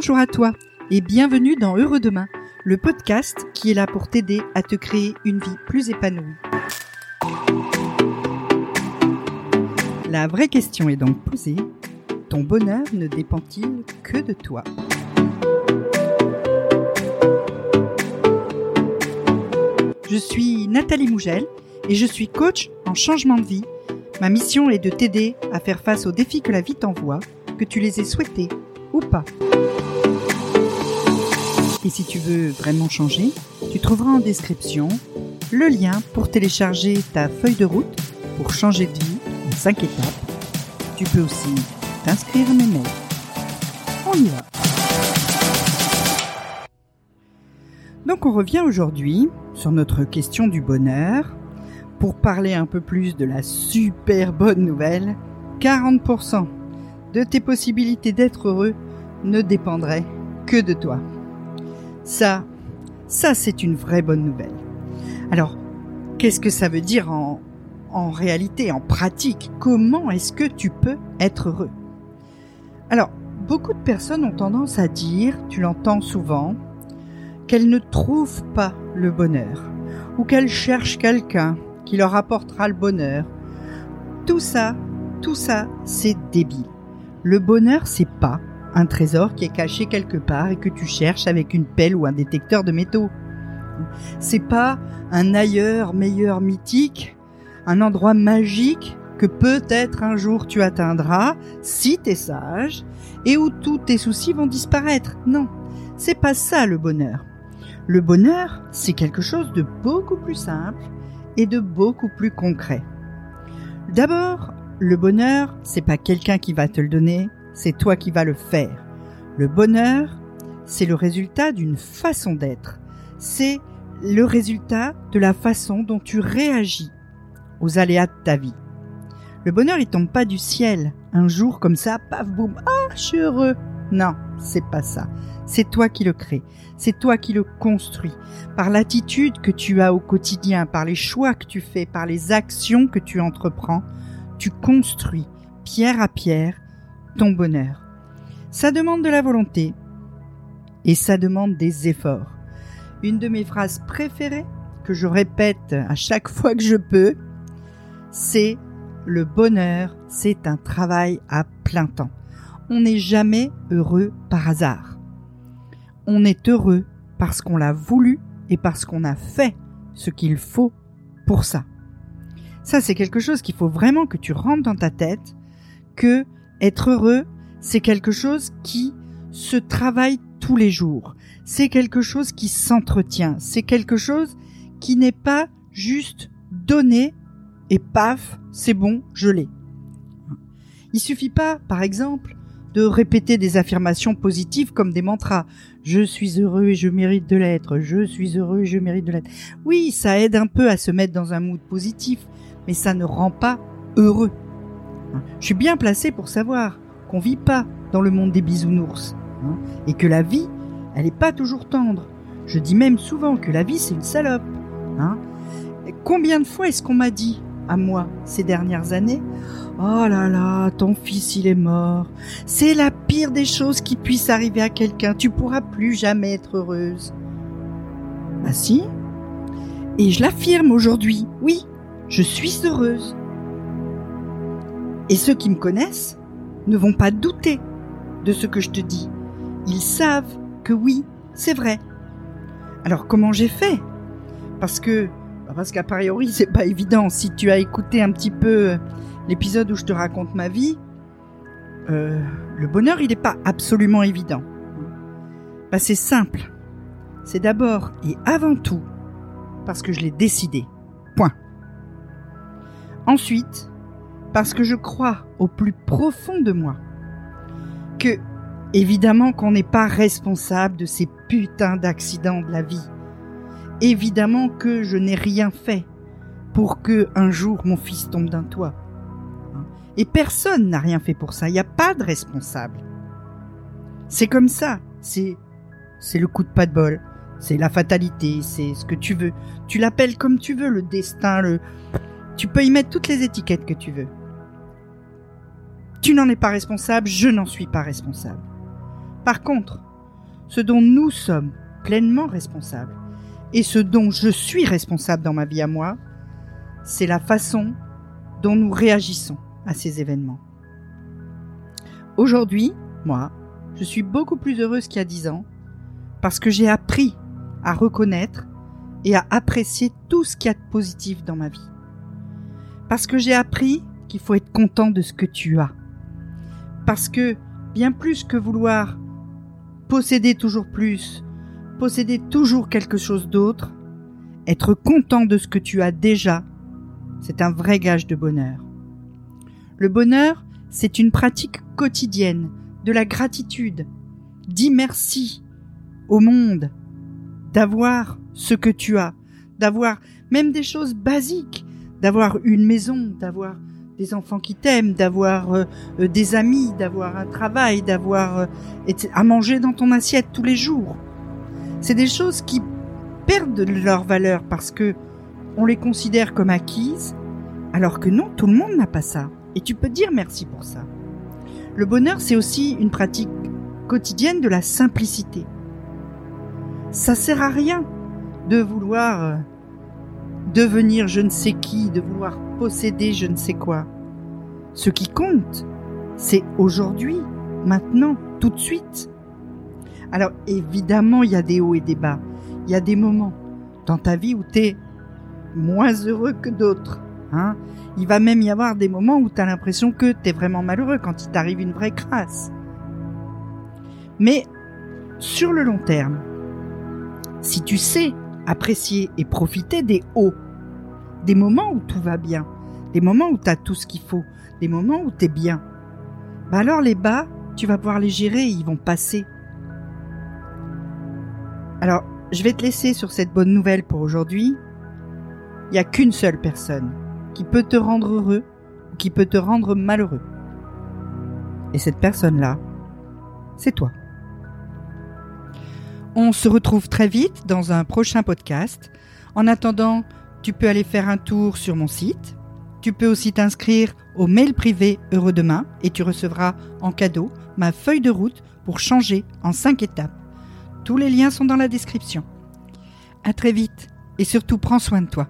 Bonjour à toi et bienvenue dans Heureux Demain, le podcast qui est là pour t'aider à te créer une vie plus épanouie. La vraie question est donc posée, ton bonheur ne dépend-il que de toi? Je suis Nathalie Mougel et je suis coach en changement de vie. Ma mission est de t'aider à faire face aux défis que la vie t'envoie, que tu les aies souhaités ou pas. Et si tu veux vraiment changer, tu trouveras en description le lien pour télécharger ta feuille de route pour changer de vie en 5 étapes. Tu peux aussi t'inscrire à mes mails. On y va. Donc on revient aujourd'hui sur notre question du bonheur pour parler un peu plus de la super bonne nouvelle. 40% de tes possibilités d'être heureux ne dépendraient que de toi. Ça, ça c'est une vraie bonne nouvelle. Alors, qu'est-ce que ça veut dire en, en réalité, en pratique? Comment est-ce que tu peux être heureux? Alors, beaucoup de personnes ont tendance à dire, tu l'entends souvent, qu'elles ne trouvent pas le bonheur, ou qu'elles cherchent quelqu'un qui leur apportera le bonheur. Tout ça, tout ça, c'est débile. Le bonheur, c'est pas un trésor qui est caché quelque part et que tu cherches avec une pelle ou un détecteur de métaux. C'est pas un ailleurs meilleur mythique, un endroit magique que peut-être un jour tu atteindras si t'es sage et où tous tes soucis vont disparaître. Non, c'est pas ça le bonheur. Le bonheur, c'est quelque chose de beaucoup plus simple et de beaucoup plus concret. D'abord, le bonheur, c'est pas quelqu'un qui va te le donner, c'est toi qui vas le faire. Le bonheur, c'est le résultat d'une façon d'être. C'est le résultat de la façon dont tu réagis aux aléas de ta vie. Le bonheur, il tombe pas du ciel. Un jour comme ça, paf boum, ah, je suis heureux. Non, c'est pas ça. C'est toi qui le crée. C'est toi qui le construis. Par l'attitude que tu as au quotidien, par les choix que tu fais, par les actions que tu entreprends, tu construis, pierre à pierre, bonheur. Ça demande de la volonté et ça demande des efforts. Une de mes phrases préférées, que je répète à chaque fois que je peux, c'est le bonheur, c'est un travail à plein temps. On n'est jamais heureux par hasard. On est heureux parce qu'on l'a voulu et parce qu'on a fait ce qu'il faut pour ça. Ça, c'est quelque chose qu'il faut vraiment que tu rentres dans ta tête, que être heureux, c'est quelque chose qui se travaille tous les jours. C'est quelque chose qui s'entretient. C'est quelque chose qui n'est pas juste donné et paf, c'est bon, je l'ai. Il suffit pas, par exemple, de répéter des affirmations positives comme des mantras. Je suis heureux et je mérite de l'être. Je suis heureux et je mérite de l'être. Oui, ça aide un peu à se mettre dans un mood positif, mais ça ne rend pas heureux. Je suis bien placé pour savoir qu'on vit pas dans le monde des bisounours hein, et que la vie, elle n'est pas toujours tendre. Je dis même souvent que la vie c'est une salope. Hein. Combien de fois est-ce qu'on m'a dit à moi ces dernières années Oh là là, ton fils il est mort. C'est la pire des choses qui puisse arriver à quelqu'un. Tu pourras plus jamais être heureuse. Ah si? Et je l'affirme aujourd'hui. Oui, je suis heureuse. Et ceux qui me connaissent ne vont pas douter de ce que je te dis. Ils savent que oui, c'est vrai. Alors comment j'ai fait? Parce que parce qu'a priori c'est pas évident. Si tu as écouté un petit peu l'épisode où je te raconte ma vie, euh, le bonheur il n'est pas absolument évident. Bah, c'est simple. C'est d'abord et avant tout parce que je l'ai décidé. Point. Ensuite, parce que je crois au plus profond de moi que, évidemment, qu'on n'est pas responsable de ces putains d'accidents de la vie. Évidemment que je n'ai rien fait pour que un jour mon fils tombe d'un toit. Et personne n'a rien fait pour ça. Il n'y a pas de responsable. C'est comme ça. C'est, c'est le coup de pas de bol. C'est la fatalité. C'est ce que tu veux. Tu l'appelles comme tu veux, le destin, le, tu peux y mettre toutes les étiquettes que tu veux. Tu n'en es pas responsable, je n'en suis pas responsable. Par contre, ce dont nous sommes pleinement responsables, et ce dont je suis responsable dans ma vie à moi, c'est la façon dont nous réagissons à ces événements. Aujourd'hui, moi, je suis beaucoup plus heureuse qu'il y a dix ans parce que j'ai appris à reconnaître et à apprécier tout ce qu'il y a de positif dans ma vie. Parce que j'ai appris qu'il faut être content de ce que tu as. Parce que bien plus que vouloir posséder toujours plus, posséder toujours quelque chose d'autre, être content de ce que tu as déjà, c'est un vrai gage de bonheur. Le bonheur, c'est une pratique quotidienne de la gratitude. Dis merci au monde d'avoir ce que tu as, d'avoir même des choses basiques, d'avoir une maison, d'avoir des enfants qui t'aiment, d'avoir euh, euh, des amis, d'avoir un travail, d'avoir euh, à manger dans ton assiette tous les jours. C'est des choses qui perdent leur valeur parce que on les considère comme acquises, alors que non, tout le monde n'a pas ça. Et tu peux dire merci pour ça. Le bonheur, c'est aussi une pratique quotidienne de la simplicité. Ça sert à rien de vouloir devenir je ne sais qui, de vouloir posséder je ne sais quoi. Ce qui compte, c'est aujourd'hui, maintenant, tout de suite. Alors évidemment, il y a des hauts et des bas. Il y a des moments dans ta vie où tu es moins heureux que d'autres. Hein il va même y avoir des moments où tu as l'impression que tu es vraiment malheureux quand il t'arrive une vraie crasse. Mais sur le long terme, si tu sais apprécier et profiter des hauts, des moments où tout va bien, des moments où tu as tout ce qu'il faut, des moments où tu es bien, bah alors les bas, tu vas pouvoir les gérer, ils vont passer. Alors, je vais te laisser sur cette bonne nouvelle pour aujourd'hui. Il n'y a qu'une seule personne qui peut te rendre heureux ou qui peut te rendre malheureux. Et cette personne-là, c'est toi. On se retrouve très vite dans un prochain podcast. En attendant, tu peux aller faire un tour sur mon site. Tu peux aussi t'inscrire au mail privé Heureux Demain et tu recevras en cadeau ma feuille de route pour changer en 5 étapes. Tous les liens sont dans la description. À très vite et surtout prends soin de toi.